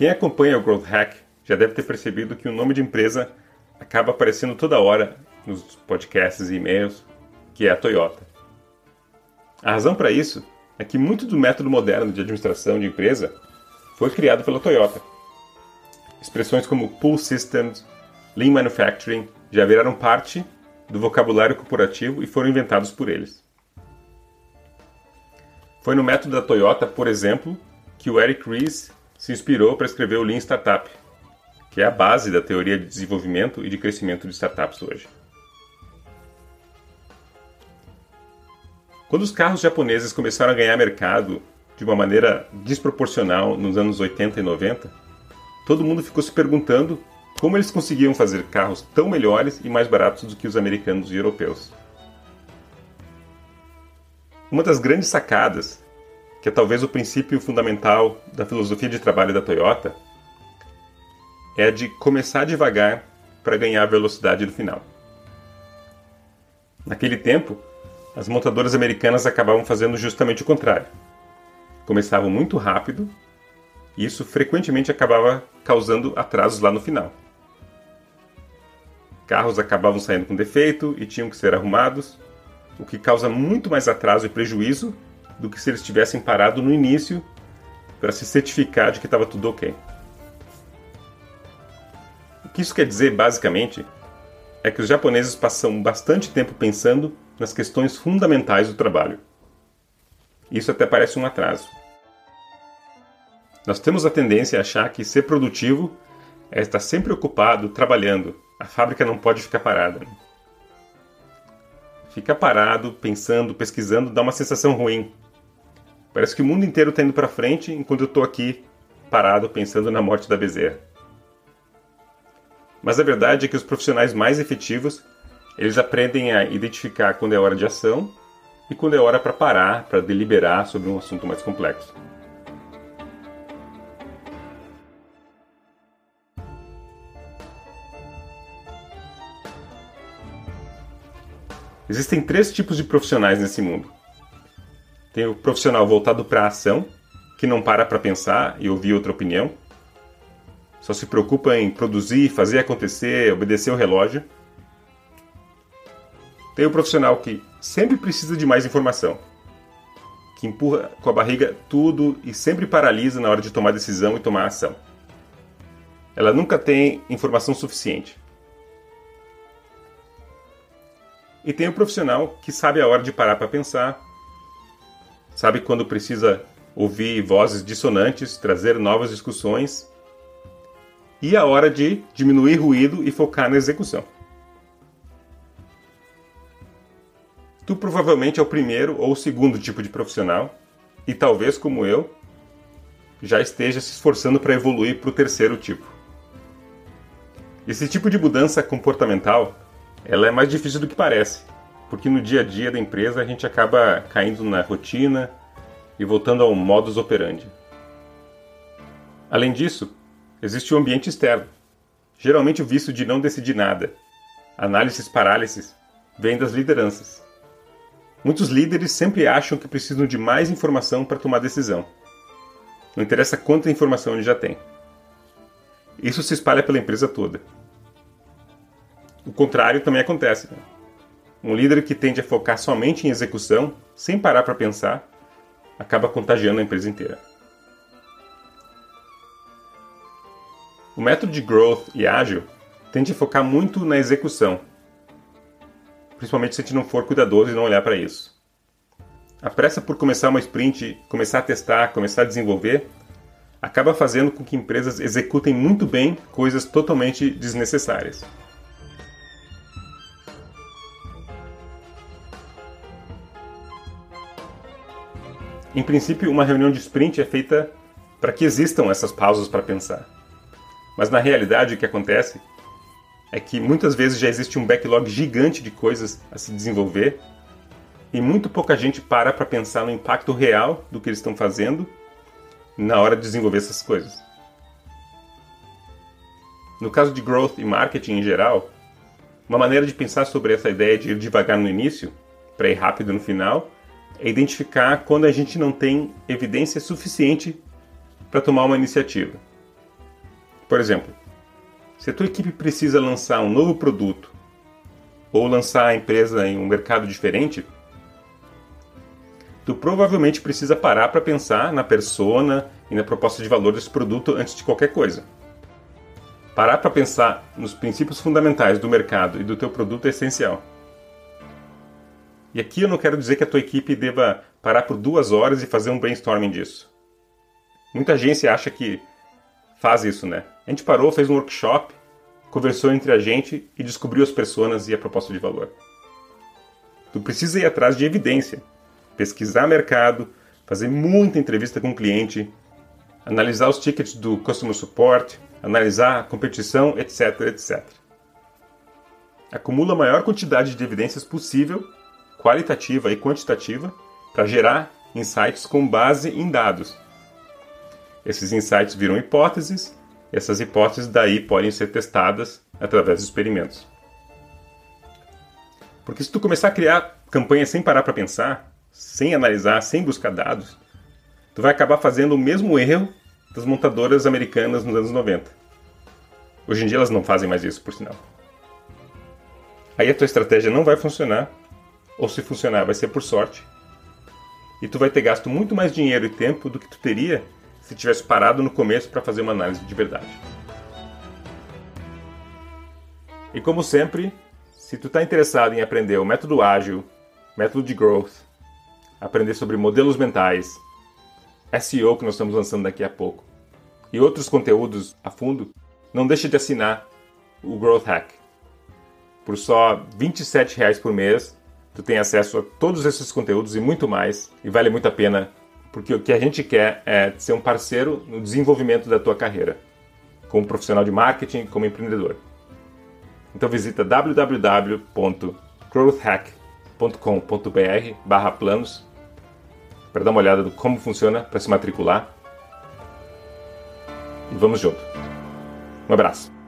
Quem acompanha o Growth Hack já deve ter percebido que o nome de empresa acaba aparecendo toda hora nos podcasts e e-mails, que é a Toyota. A razão para isso é que muito do método moderno de administração de empresa foi criado pela Toyota. Expressões como Pull Systems, Lean Manufacturing já viraram parte do vocabulário corporativo e foram inventados por eles. Foi no método da Toyota, por exemplo, que o Eric Ries se inspirou para escrever o Lean Startup, que é a base da teoria de desenvolvimento e de crescimento de startups hoje. Quando os carros japoneses começaram a ganhar mercado de uma maneira desproporcional nos anos 80 e 90, todo mundo ficou se perguntando como eles conseguiam fazer carros tão melhores e mais baratos do que os americanos e europeus. Uma das grandes sacadas que é talvez o princípio fundamental da filosofia de trabalho da Toyota, é a de começar devagar para ganhar velocidade no final. Naquele tempo, as montadoras americanas acabavam fazendo justamente o contrário. Começavam muito rápido e isso frequentemente acabava causando atrasos lá no final. Carros acabavam saindo com defeito e tinham que ser arrumados, o que causa muito mais atraso e prejuízo do que se eles tivessem parado no início para se certificar de que estava tudo ok. O que isso quer dizer, basicamente, é que os japoneses passam bastante tempo pensando nas questões fundamentais do trabalho. Isso até parece um atraso. Nós temos a tendência a achar que ser produtivo é estar sempre ocupado, trabalhando. A fábrica não pode ficar parada. Ficar parado, pensando, pesquisando, dá uma sensação ruim. Parece que o mundo inteiro está indo para frente enquanto eu estou aqui parado pensando na morte da bezerra. Mas a verdade é que os profissionais mais efetivos eles aprendem a identificar quando é hora de ação e quando é hora para parar, para deliberar sobre um assunto mais complexo. Existem três tipos de profissionais nesse mundo. Tem o profissional voltado para a ação, que não para para pensar e ouvir outra opinião. Só se preocupa em produzir, fazer acontecer, obedecer o relógio. Tem o profissional que sempre precisa de mais informação, que empurra com a barriga tudo e sempre paralisa na hora de tomar decisão e tomar ação. Ela nunca tem informação suficiente. E tem o profissional que sabe a hora de parar para pensar, sabe quando precisa ouvir vozes dissonantes, trazer novas discussões e a hora de diminuir ruído e focar na execução. Tu provavelmente é o primeiro ou o segundo tipo de profissional e talvez, como eu, já esteja se esforçando para evoluir para o terceiro tipo. Esse tipo de mudança comportamental ela é mais difícil do que parece porque no dia a dia da empresa a gente acaba caindo na rotina e voltando ao modus operandi. Além disso, existe o ambiente externo. Geralmente o vício de não decidir nada, análises parálises, vem das lideranças. Muitos líderes sempre acham que precisam de mais informação para tomar decisão. Não interessa quanta informação ele já tem. Isso se espalha pela empresa toda. O contrário também acontece. Um líder que tende a focar somente em execução, sem parar para pensar, acaba contagiando a empresa inteira. O método de growth e ágil tende a focar muito na execução, principalmente se a gente não for cuidadoso e não olhar para isso. A pressa por começar uma sprint, começar a testar, começar a desenvolver, acaba fazendo com que empresas executem muito bem coisas totalmente desnecessárias. Em princípio, uma reunião de sprint é feita para que existam essas pausas para pensar. Mas na realidade, o que acontece é que muitas vezes já existe um backlog gigante de coisas a se desenvolver e muito pouca gente para para pensar no impacto real do que eles estão fazendo na hora de desenvolver essas coisas. No caso de growth e marketing em geral, uma maneira de pensar sobre essa ideia de ir devagar no início para ir rápido no final é identificar quando a gente não tem evidência suficiente para tomar uma iniciativa. Por exemplo, se a tua equipe precisa lançar um novo produto ou lançar a empresa em um mercado diferente, tu provavelmente precisa parar para pensar na persona e na proposta de valor desse produto antes de qualquer coisa. Parar para pensar nos princípios fundamentais do mercado e do teu produto é essencial. E aqui eu não quero dizer que a tua equipe deva parar por duas horas e fazer um brainstorming disso. Muita agência acha que faz isso, né? A gente parou, fez um workshop, conversou entre a gente e descobriu as pessoas e a proposta de valor. Tu precisa ir atrás de evidência, pesquisar mercado, fazer muita entrevista com o cliente, analisar os tickets do customer support, analisar a competição, etc, etc. Acumula a maior quantidade de evidências possível, qualitativa e quantitativa, para gerar insights com base em dados. Esses insights viram hipóteses, e essas hipóteses daí podem ser testadas através de experimentos. Porque se tu começar a criar campanhas sem parar para pensar, sem analisar, sem buscar dados, tu vai acabar fazendo o mesmo erro das montadoras americanas nos anos 90. Hoje em dia elas não fazem mais isso, por sinal. Aí a tua estratégia não vai funcionar, ou se funcionar vai ser por sorte, e tu vai ter gasto muito mais dinheiro e tempo do que tu teria se tivesse parado no começo para fazer uma análise de verdade. E como sempre, se tu está interessado em aprender o método ágil, método de growth, aprender sobre modelos mentais, SEO que nós estamos lançando daqui a pouco e outros conteúdos a fundo, não deixe de assinar o Growth Hack. Por só R$ 27 por mês, tu tem acesso a todos esses conteúdos e muito mais, e vale muito a pena, porque o que a gente quer é ser um parceiro no desenvolvimento da tua carreira, como profissional de marketing, como empreendedor. Então visita www.growthhack.com.br/planos para dar uma olhada do como funciona para se matricular. E vamos junto. Um abraço.